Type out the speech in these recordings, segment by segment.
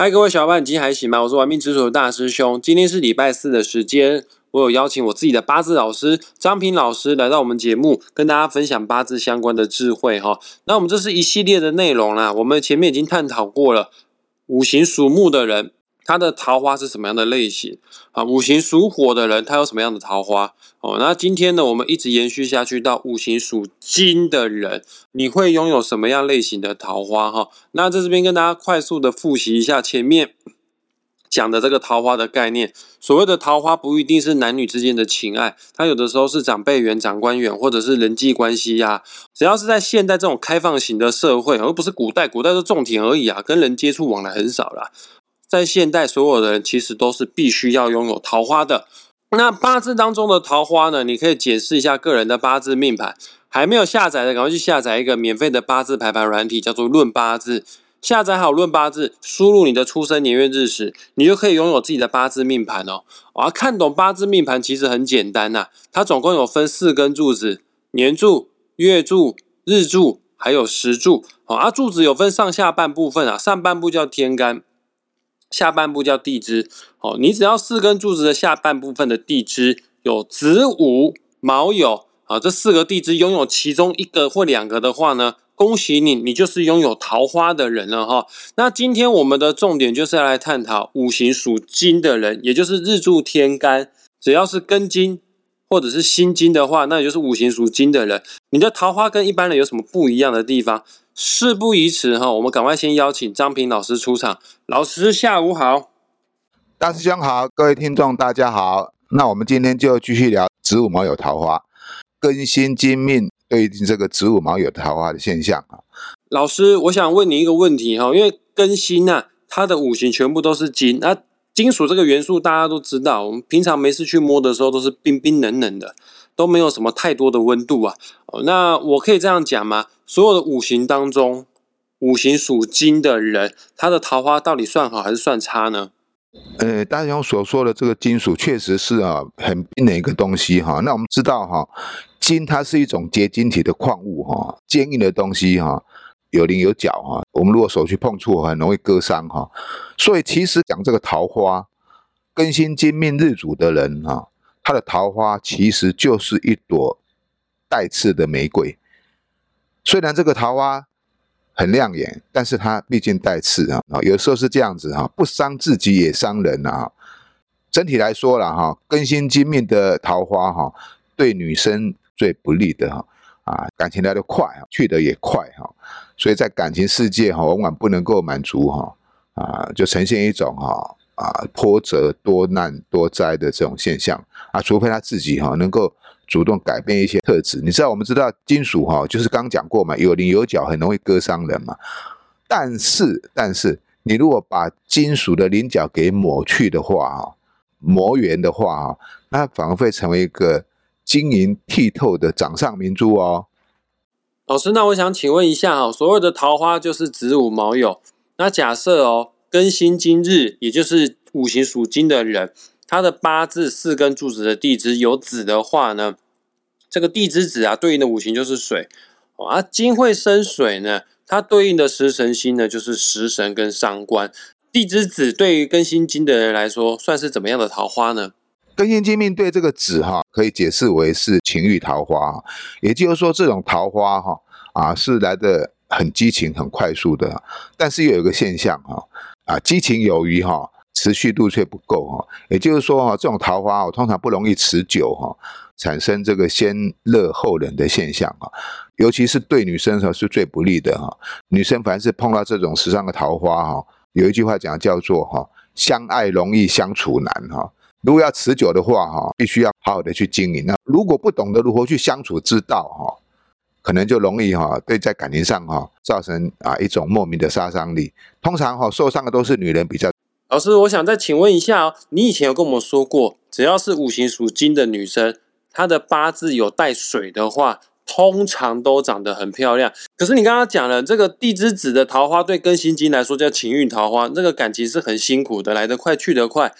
嗨，各位小伙伴，今天还行吗？我是玩命之主的大师兄。今天是礼拜四的时间，我有邀请我自己的八字老师张平老师来到我们节目，跟大家分享八字相关的智慧哈。那我们这是一系列的内容啦，我们前面已经探讨过了五行属木的人。他的桃花是什么样的类型啊？五行属火的人，他有什么样的桃花？哦，那今天呢，我们一直延续下去到五行属金的人，你会拥有什么样类型的桃花？哈，那在这边跟大家快速的复习一下前面讲的这个桃花的概念。所谓的桃花，不一定是男女之间的情爱，它有的时候是长辈缘、长官缘，或者是人际关系呀。只要是在现代这种开放型的社会，而不是古代，古代是种田而已啊，跟人接触往来很少啦。在现代，所有的人其实都是必须要拥有桃花的。那八字当中的桃花呢？你可以解释一下个人的八字命盘。还没有下载的，赶快去下载一个免费的八字排盘软体，叫做《论八字》。下载好《论八字》，输入你的出生年月日时，你就可以拥有自己的八字命盘哦。而看懂八字命盘其实很简单呐，它总共有分四根柱子：年柱、月柱、日柱，还有时柱。哦，啊，柱子有分上下半部分啊，上半部叫天干。下半部叫地支，哦，你只要四根柱子的下半部分的地支有子午卯酉啊，这四个地支拥有其中一个或两个的话呢，恭喜你，你就是拥有桃花的人了哈。那今天我们的重点就是要来探讨五行属金的人，也就是日柱天干，只要是根金或者是辛金的话，那也就是五行属金的人，你的桃花跟一般人有什么不一样的地方？事不宜迟哈，我们赶快先邀请张平老师出场。老师下午好，大师兄好，各位听众大家好。那我们今天就继续聊子午卯酉桃花，庚辛金命对应这个子午卯酉桃花的现象啊。老师，我想问你一个问题哈，因为庚辛呐，它的五行全部都是金，那金属这个元素大家都知道，我们平常没事去摸的时候都是冰冰冷冷的。都没有什么太多的温度啊，哦，那我可以这样讲吗？所有的五行当中，五行属金的人，他的桃花到底算好还是算差呢？呃，大雄所说的这个金属确实是啊，很冰的一个东西哈。那我们知道哈，金它是一种结晶体的矿物哈，坚硬的东西哈，有棱有角哈。我们如果手去碰触，很容易割伤哈。所以其实讲这个桃花，更新金命日主的人哈。它的桃花其实就是一朵带刺的玫瑰，虽然这个桃花很亮眼，但是它毕竟带刺啊啊，有时候是这样子哈，不伤自己也伤人啊。整体来说了哈，更新金命的桃花哈，对女生最不利的哈啊，感情来得快啊，去得也快哈，所以在感情世界哈，往往不能够满足哈啊，就呈现一种哈。啊，波折多难多灾的这种现象啊，除非他自己哈能够主动改变一些特质。你知道，我们知道金属哈，就是刚讲过嘛，有棱有角，很容易割伤人嘛。但是，但是你如果把金属的棱角给抹去的话哈，磨圆的话哈，那反而会成为一个晶莹剔透的掌上明珠哦。老师，那我想请问一下哈，所谓的桃花就是子午卯酉，那假设哦。庚辛金日，也就是五行属金的人，他的八字四根柱子的地支有子的话呢，这个地支子啊，对应的五行就是水啊。金会生水呢，它对应的食神星呢，就是食神跟伤官。地支子对于庚辛金的人来说，算是怎么样的桃花呢？庚辛金命对这个子哈，可以解释为是情欲桃花，也就是说，这种桃花哈啊是来的很激情、很快速的，但是又有一个现象哈。啊，激情有余哈，持续度却不够哈。也就是说哈，这种桃花哦，通常不容易持久哈，产生这个先热后冷的现象哈。尤其是对女生哈是最不利的哈。女生凡是碰到这种时尚的桃花哈，有一句话讲叫做哈，相爱容易相处难哈。如果要持久的话哈，必须要好好的去经营。那如果不懂得如何去相处之道哈。可能就容易哈，对在感情上哈造成啊一种莫名的杀伤力。通常哈受伤的都是女人比较。老师，我想再请问一下哦，你以前有跟我们说过，只要是五行属金的女生，她的八字有带水的话，通常都长得很漂亮。可是你刚刚讲了，这个地支子的桃花对庚辛金来说叫情运桃花，那个感情是很辛苦的，来得快去得快。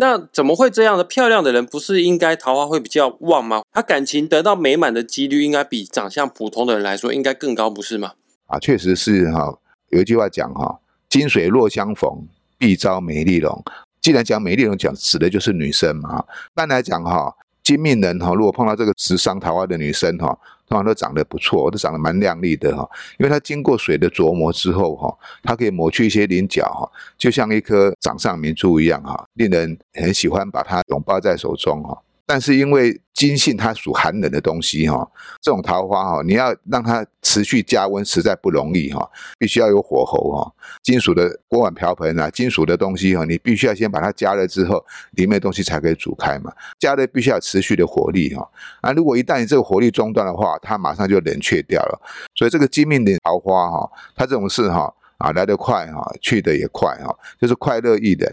那怎么会这样的？漂亮的人不是应该桃花会比较旺吗？他感情得到美满的几率应该比长相普通的人来说应该更高，不是吗？啊，确实是哈。有一句话讲哈，金水若相逢，必招美丽容。既然讲美丽容，讲指的就是女生嘛。一般来讲哈，金命人哈，如果碰到这个直伤桃花的女生哈，通常都长得不错，都长得蛮靓丽的哈。因为它经过水的琢磨之后哈，它可以抹去一些棱角哈，就像一颗掌上明珠一样哈，令人很喜欢把它拥抱在手中哈。但是因为金性它属寒冷的东西哈，这种桃花哈，你要让它持续加温实在不容易哈，必须要有火候哈。金属的锅碗瓢盆啊，金属的东西哈，你必须要先把它加热之后，里面的东西才可以煮开嘛。加热必须要持续的火力哈，啊，如果一旦你这个火力中断的话，它马上就冷却掉了。所以这个金命的桃花哈，它这种事哈啊来得快哈，去的也快哈，就是快乐易冷。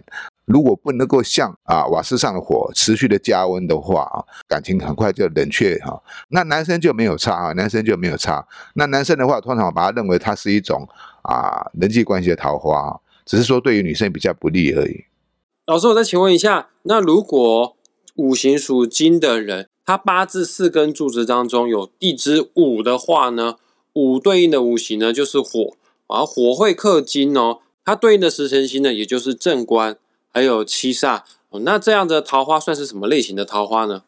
如果不能够像啊瓦斯上的火持续的加温的话啊，感情很快就冷却哈。那男生就没有差啊，男生就没有差。那男生的话，通常我把它认为它是一种啊人际关系的桃花，只是说对于女生比较不利而已。老师，我再请问一下，那如果五行属金的人，他八字四根柱子当中有地支午的话呢？午对应的五行呢就是火，而火会克金哦。它对应的时辰星呢，也就是正官。还有七煞，那这样的桃花算是什么类型的桃花呢？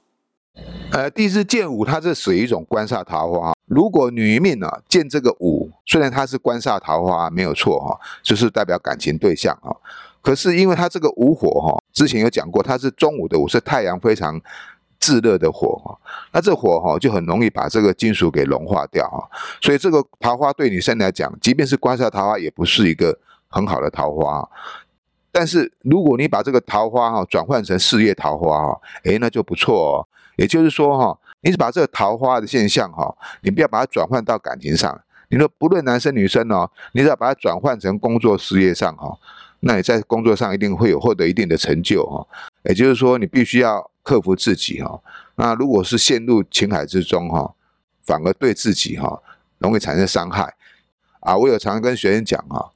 呃，地支见五，它是属于一种官煞桃花。如果女命啊见这个五，虽然它是官煞桃花，没有错哈，就是代表感情对象哈。可是因为它这个午火哈，之前有讲过，它是中午的午，是太阳非常炙热的火哈。那这火哈就很容易把这个金属给融化掉哈。所以这个桃花对女生来讲，即便是官煞桃花，也不是一个很好的桃花。但是如果你把这个桃花哈转换成事业桃花哈，诶，那就不错哦。也就是说哈，你是把这个桃花的现象哈，你不要把它转换到感情上。你说不论男生女生哦，你只要把它转换成工作事业上哈，那你在工作上一定会有获得一定的成就哈。也就是说，你必须要克服自己哈。那如果是陷入情海之中哈，反而对自己哈容易产生伤害啊。我有常跟学生讲哈，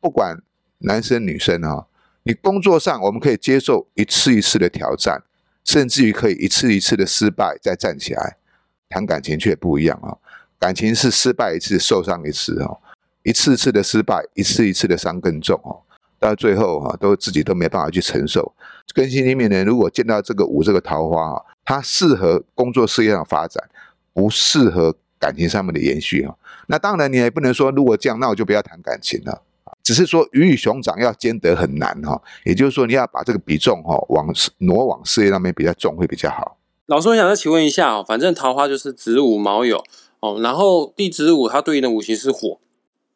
不管男生女生哈。你工作上，我们可以接受一次一次的挑战，甚至于可以一次一次的失败再站起来。谈感情却不一样啊，感情是失败一次受伤一次哦，一次次的失败，一次一次的伤更重哦，到最后哈，都自己都没办法去承受。更新里面呢，如果见到这个五这个桃花啊，它适合工作事业上发展，不适合感情上面的延续哈。那当然你也不能说，如果这样，那我就不要谈感情了。只是说鱼与熊掌要兼得很难哈，也就是说你要把这个比重哈往挪往事业上面比较重会比较好。老师，我想再请问一下哦，反正桃花就是子午卯酉哦，然后地子午它对应的五行是火。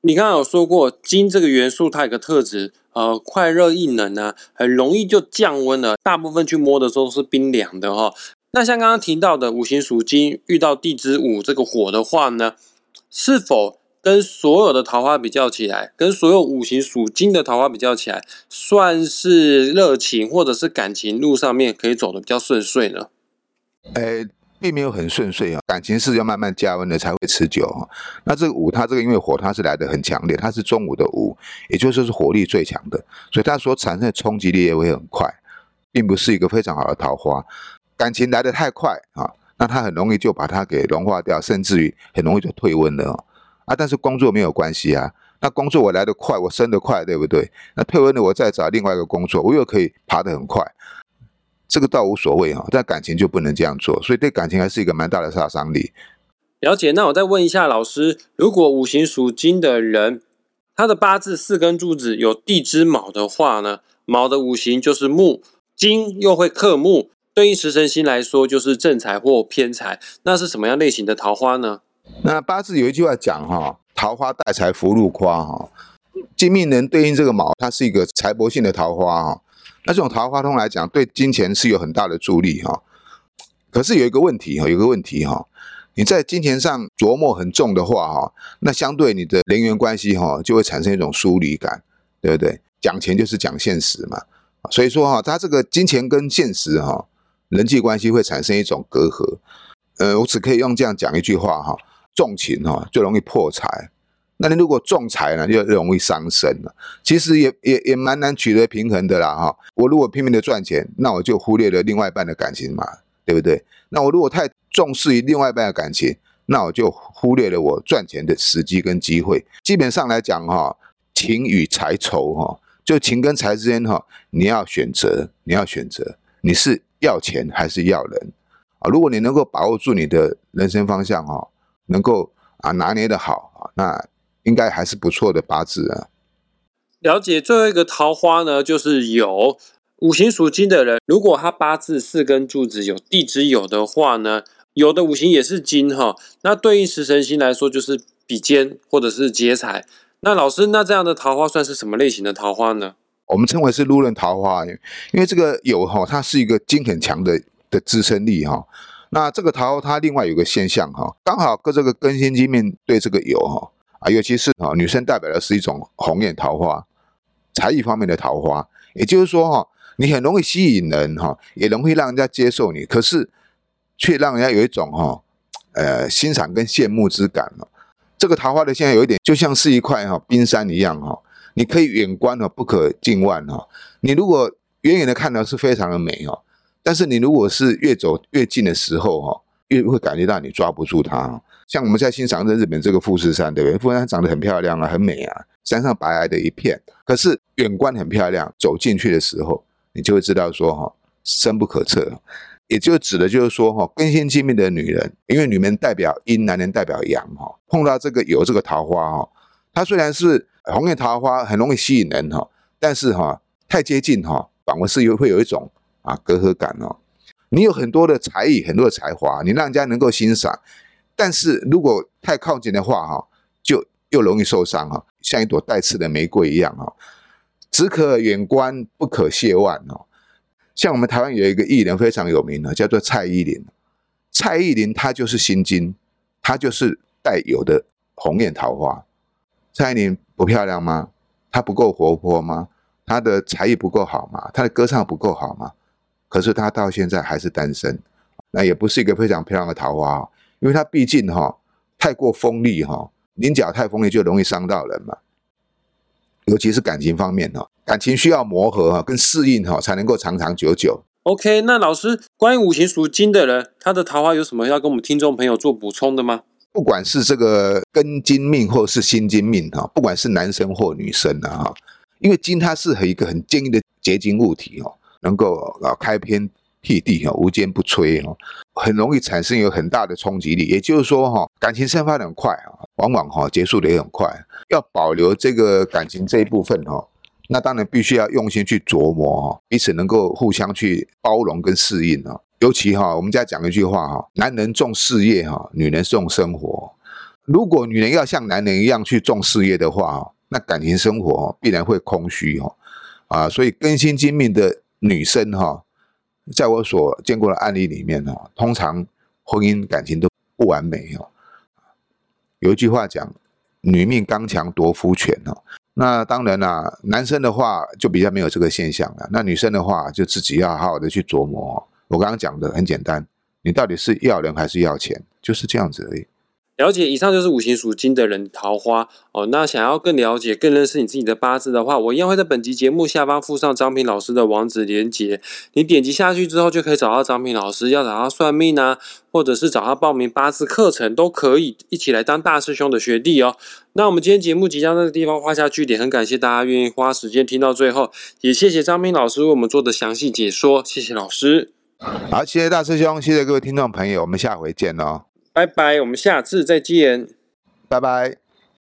你刚刚有说过金这个元素它有个特质，呃，快热易冷呢，很容易就降温了。大部分去摸的时候是冰凉的哈。那像刚刚提到的五行属金，遇到地支午这个火的话呢，是否？跟所有的桃花比较起来，跟所有五行属金的桃花比较起来，算是热情或者是感情路上面可以走的比较顺遂呢？诶，并没有很顺遂啊，感情是要慢慢加温的才会持久啊。那这个午，它这个因为火，它是来的很强烈，它是中午的午，也就是说是火力最强的，所以它所产生的冲击力也会很快，并不是一个非常好的桃花。感情来的太快啊，那它很容易就把它给融化掉，甚至于很容易就退温了。啊，但是工作没有关系啊。那工作我来得快，我升得快，对不对？那退温了，我再找另外一个工作，我又可以爬得很快，这个倒无所谓哈。但感情就不能这样做，所以对感情还是一个蛮大的杀伤力。了解。那我再问一下老师，如果五行属金的人，他的八字四根柱子有地支卯的话呢？卯的五行就是木，金又会克木，对应食神星来说就是正财或偏财。那是什么样类型的桃花呢？那八字有一句话讲哈，桃花带财福禄夸哈，金命人对应这个卯，它是一个财帛性的桃花哈。那这种桃花通来讲，对金钱是有很大的助力哈。可是有一个问题哈，有个问题哈，你在金钱上琢磨很重的话哈，那相对你的人缘关系哈，就会产生一种疏离感，对不对？讲钱就是讲现实嘛，所以说哈，它这个金钱跟现实哈，人际关系会产生一种隔阂。呃，我只可以用这样讲一句话哈。重情哈就容易破财，那你如果重财呢，就容易伤身了。其实也也也蛮难取得平衡的啦哈。我如果拼命的赚钱，那我就忽略了另外一半的感情嘛，对不对？那我如果太重视于另外一半的感情，那我就忽略了我赚钱的时机跟机会。基本上来讲哈，情与财仇哈就情跟财之间哈，你要选择，你要选择，你是要钱还是要人啊？如果你能够把握住你的人生方向哈，能够啊拿捏的好，那应该还是不错的八字啊。了解最后一个桃花呢，就是有五行属金的人，如果他八字四根柱子有地支有的话呢，有的五行也是金哈，那对应食神星来说就是比肩或者是劫财。那老师，那这样的桃花算是什么类型的桃花呢？我们称为是路人桃花，因为这个有哈，它是一个金很强的的支撑力哈。那这个桃它另外有个现象哈，刚好跟这个庚辛金面对这个有哈啊，尤其是啊女生代表的是一种红艳桃花。才艺方面的桃花，也就是说哈，你很容易吸引人哈，也容易让人家接受你，可是却让人家有一种哈，呃，欣赏跟羡慕之感了。这个桃花的现在有一点，就像是一块哈冰山一样哈，你可以远观哈，不可近望哈。你如果远远的看到是非常的美哈，但是你如果是越走越近的时候哈，越会感觉到你抓不住它。像我们在欣赏在日本这个富士山，对不对？富士山长得很漂亮啊，很美啊，山上白皑的一片。可是远观很漂亮，走进去的时候，你就会知道说哈，深不可测。也就指的就是说哈，根心亲密的女人，因为女人代表阴，男人代表阳哈。碰到这个有这个桃花哈，它虽然是红艳桃花，很容易吸引人哈，但是哈太接近哈，反而是又会有一种啊隔阂感哦。你有很多的才艺，很多的才华，你让人家能够欣赏。但是如果太靠近的话，哈，就又容易受伤哈，像一朵带刺的玫瑰一样哈，只可远观不可亵玩哦。像我们台湾有一个艺人非常有名的，叫做蔡依林。蔡依林她就是心经，她就是带有的红艳桃花。蔡依林不漂亮吗？她不够活泼吗？她的才艺不够好吗？她的歌唱不够好吗？可是他到现在还是单身，那也不是一个非常漂亮的桃花。因为它毕竟哈太过锋利哈，棱角太锋利就容易伤到人嘛。尤其是感情方面哈，感情需要磨合哈，跟适应哈，才能够长长久久。OK，那老师关于五行属金的人，他的桃花有什么要跟我们听众朋友做补充的吗？不管是这个根金命或是心金命哈，不管是男生或女生啊哈，因为金它是和一个很坚硬的结晶物体哦，能够啊开篇。辟地哈，无坚不摧哈，很容易产生有很大的冲击力。也就是说哈，感情生发的很快啊，往往哈结束的也很快。要保留这个感情这一部分哈，那当然必须要用心去琢磨哈，彼此能够互相去包容跟适应啊。尤其哈，我们家讲一句话哈，男人重事业哈，女人重生活。如果女人要像男人一样去重事业的话那感情生活必然会空虚哈啊。所以根心精密的女生哈。在我所见过的案例里面呢，通常婚姻感情都不完美哦。有一句话讲“女命刚强夺夫权”哦，那当然啦，男生的话就比较没有这个现象了。那女生的话就自己要好好的去琢磨。我刚刚讲的很简单，你到底是要人还是要钱，就是这样子而已。了解，以上就是五行属金的人桃花哦。那想要更了解、更认识你自己的八字的话，我一样会在本集节目下方附上张平老师的网址连接。你点击下去之后，就可以找到张平老师。要找他算命啊，或者是找他报名八字课程，都可以一起来当大师兄的学弟哦。那我们今天节目即将在这个地方画下句点，很感谢大家愿意花时间听到最后，也谢谢张平老师为我们做的详细解说。谢谢老师。好，谢谢大师兄，谢谢各位听众朋友，我们下回见哦。拜拜，我们下次再见。拜拜。